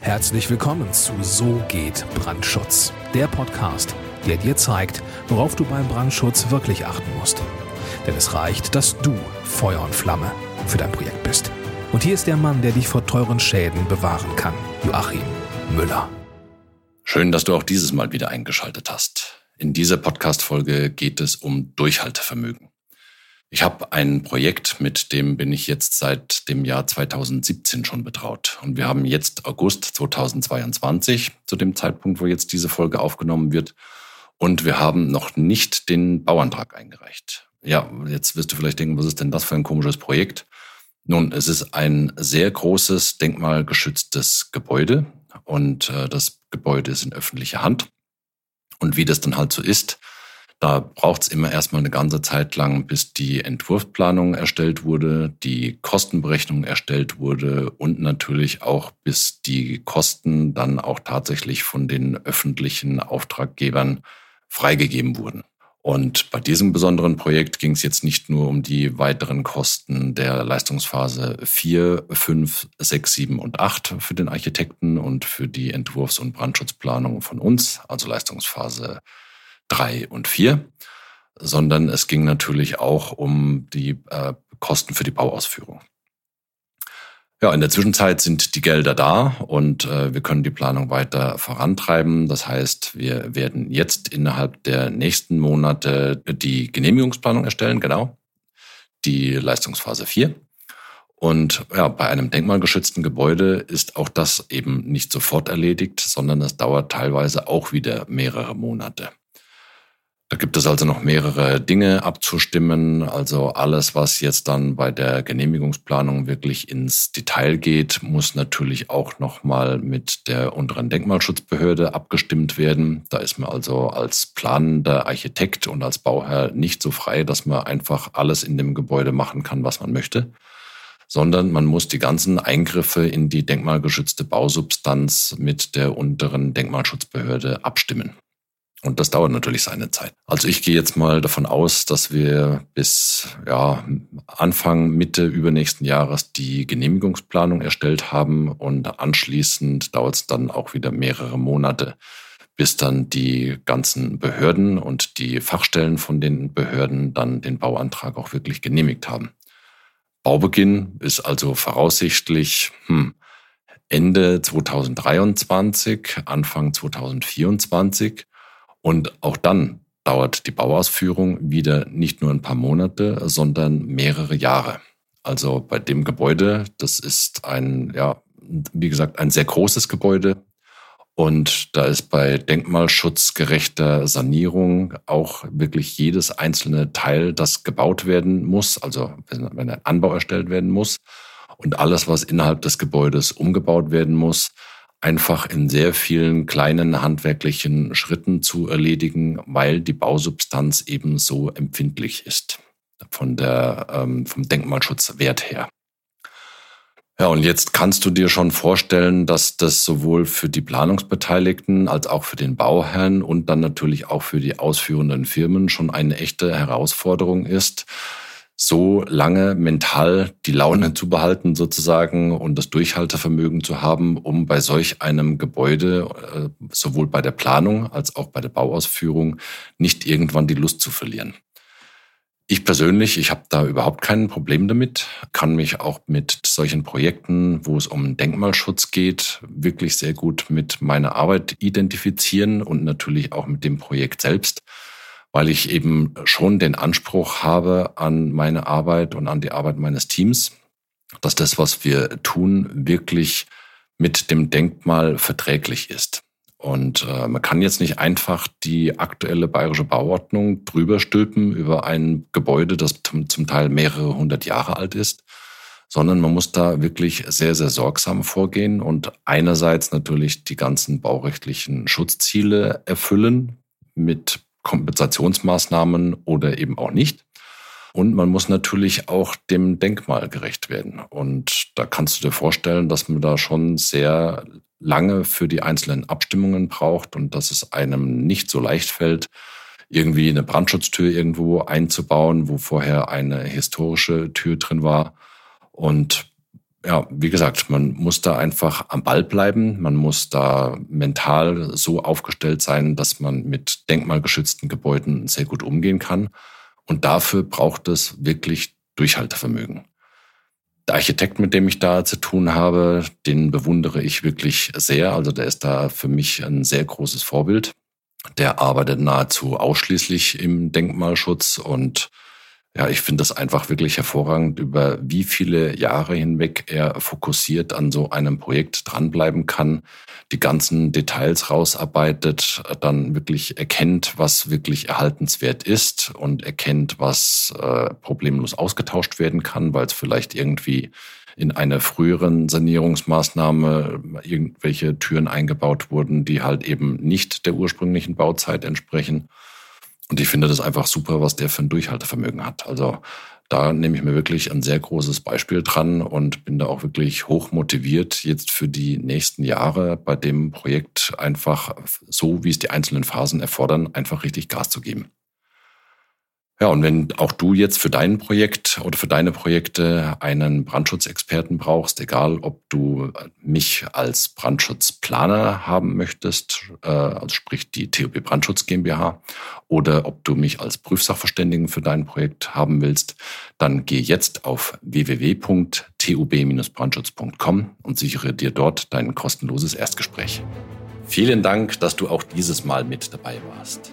Herzlich willkommen zu So geht Brandschutz, der Podcast, der dir zeigt, worauf du beim Brandschutz wirklich achten musst. Denn es reicht, dass du Feuer und Flamme für dein Projekt bist. Und hier ist der Mann, der dich vor teuren Schäden bewahren kann, Joachim Müller. Schön, dass du auch dieses Mal wieder eingeschaltet hast. In dieser Podcast-Folge geht es um Durchhaltevermögen. Ich habe ein Projekt, mit dem bin ich jetzt seit dem Jahr 2017 schon betraut. Und wir haben jetzt August 2022, zu dem Zeitpunkt, wo jetzt diese Folge aufgenommen wird. Und wir haben noch nicht den Bauantrag eingereicht. Ja, jetzt wirst du vielleicht denken, was ist denn das für ein komisches Projekt? Nun, es ist ein sehr großes denkmalgeschütztes Gebäude und äh, das Gebäude ist in öffentlicher Hand. Und wie das dann halt so ist, da braucht es immer erstmal eine ganze Zeit lang, bis die Entwurfsplanung erstellt wurde, die Kostenberechnung erstellt wurde und natürlich auch bis die Kosten dann auch tatsächlich von den öffentlichen Auftraggebern freigegeben wurden. Und bei diesem besonderen Projekt ging es jetzt nicht nur um die weiteren Kosten der Leistungsphase 4, 5, 6, 7 und 8 für den Architekten und für die Entwurfs- und Brandschutzplanung von uns, also Leistungsphase drei und vier, sondern es ging natürlich auch um die äh, Kosten für die Bauausführung. Ja, in der Zwischenzeit sind die Gelder da und äh, wir können die Planung weiter vorantreiben. Das heißt, wir werden jetzt innerhalb der nächsten Monate die Genehmigungsplanung erstellen, genau, die Leistungsphase 4. Und ja, bei einem denkmalgeschützten Gebäude ist auch das eben nicht sofort erledigt, sondern es dauert teilweise auch wieder mehrere Monate. Da gibt es also noch mehrere Dinge abzustimmen. Also alles, was jetzt dann bei der Genehmigungsplanung wirklich ins Detail geht, muss natürlich auch nochmal mit der unteren Denkmalschutzbehörde abgestimmt werden. Da ist man also als planender Architekt und als Bauherr nicht so frei, dass man einfach alles in dem Gebäude machen kann, was man möchte sondern man muss die ganzen Eingriffe in die denkmalgeschützte Bausubstanz mit der unteren Denkmalschutzbehörde abstimmen. Und das dauert natürlich seine Zeit. Also ich gehe jetzt mal davon aus, dass wir bis ja, Anfang, Mitte übernächsten Jahres die Genehmigungsplanung erstellt haben und anschließend dauert es dann auch wieder mehrere Monate, bis dann die ganzen Behörden und die Fachstellen von den Behörden dann den Bauantrag auch wirklich genehmigt haben. Baubeginn ist also voraussichtlich hm, Ende 2023, Anfang 2024. Und auch dann dauert die Bauausführung wieder nicht nur ein paar Monate, sondern mehrere Jahre. Also bei dem Gebäude, das ist ein, ja, wie gesagt, ein sehr großes Gebäude. Und da ist bei denkmalschutzgerechter Sanierung auch wirklich jedes einzelne Teil, das gebaut werden muss, also wenn ein Anbau erstellt werden muss und alles, was innerhalb des Gebäudes umgebaut werden muss, einfach in sehr vielen kleinen handwerklichen Schritten zu erledigen, weil die Bausubstanz eben so empfindlich ist von der, ähm, vom Denkmalschutzwert her. Ja, und jetzt kannst du dir schon vorstellen, dass das sowohl für die Planungsbeteiligten als auch für den Bauherrn und dann natürlich auch für die ausführenden Firmen schon eine echte Herausforderung ist, so lange mental die Laune zu behalten sozusagen und das Durchhaltevermögen zu haben, um bei solch einem Gebäude äh, sowohl bei der Planung als auch bei der Bauausführung nicht irgendwann die Lust zu verlieren. Ich persönlich, ich habe da überhaupt kein Problem damit, kann mich auch mit solchen Projekten, wo es um Denkmalschutz geht, wirklich sehr gut mit meiner Arbeit identifizieren und natürlich auch mit dem Projekt selbst weil ich eben schon den Anspruch habe an meine Arbeit und an die Arbeit meines Teams, dass das, was wir tun, wirklich mit dem Denkmal verträglich ist. Und äh, man kann jetzt nicht einfach die aktuelle bayerische Bauordnung drüber stülpen über ein Gebäude, das zum Teil mehrere hundert Jahre alt ist, sondern man muss da wirklich sehr, sehr sorgsam vorgehen und einerseits natürlich die ganzen baurechtlichen Schutzziele erfüllen mit Kompensationsmaßnahmen oder eben auch nicht. Und man muss natürlich auch dem Denkmal gerecht werden. Und da kannst du dir vorstellen, dass man da schon sehr lange für die einzelnen Abstimmungen braucht und dass es einem nicht so leicht fällt, irgendwie eine Brandschutztür irgendwo einzubauen, wo vorher eine historische Tür drin war. Und ja, wie gesagt, man muss da einfach am Ball bleiben. Man muss da mental so aufgestellt sein, dass man mit denkmalgeschützten Gebäuden sehr gut umgehen kann. Und dafür braucht es wirklich Durchhaltevermögen. Der Architekt, mit dem ich da zu tun habe, den bewundere ich wirklich sehr. Also der ist da für mich ein sehr großes Vorbild. Der arbeitet nahezu ausschließlich im Denkmalschutz und ja, ich finde das einfach wirklich hervorragend, über wie viele Jahre hinweg er fokussiert an so einem Projekt dranbleiben kann, die ganzen Details rausarbeitet, dann wirklich erkennt, was wirklich erhaltenswert ist und erkennt, was äh, problemlos ausgetauscht werden kann, weil es vielleicht irgendwie in einer früheren Sanierungsmaßnahme irgendwelche Türen eingebaut wurden, die halt eben nicht der ursprünglichen Bauzeit entsprechen. Und ich finde das einfach super, was der für ein Durchhaltevermögen hat. Also da nehme ich mir wirklich ein sehr großes Beispiel dran und bin da auch wirklich hoch motiviert, jetzt für die nächsten Jahre bei dem Projekt einfach so, wie es die einzelnen Phasen erfordern, einfach richtig Gas zu geben. Ja, und wenn auch du jetzt für dein Projekt oder für deine Projekte einen Brandschutzexperten brauchst, egal ob du mich als Brandschutzplaner haben möchtest, äh, also sprich die TOB Brandschutz GmbH, oder ob du mich als Prüfsachverständigen für dein Projekt haben willst, dann geh jetzt auf www.tub-brandschutz.com und sichere dir dort dein kostenloses Erstgespräch. Vielen Dank, dass du auch dieses Mal mit dabei warst.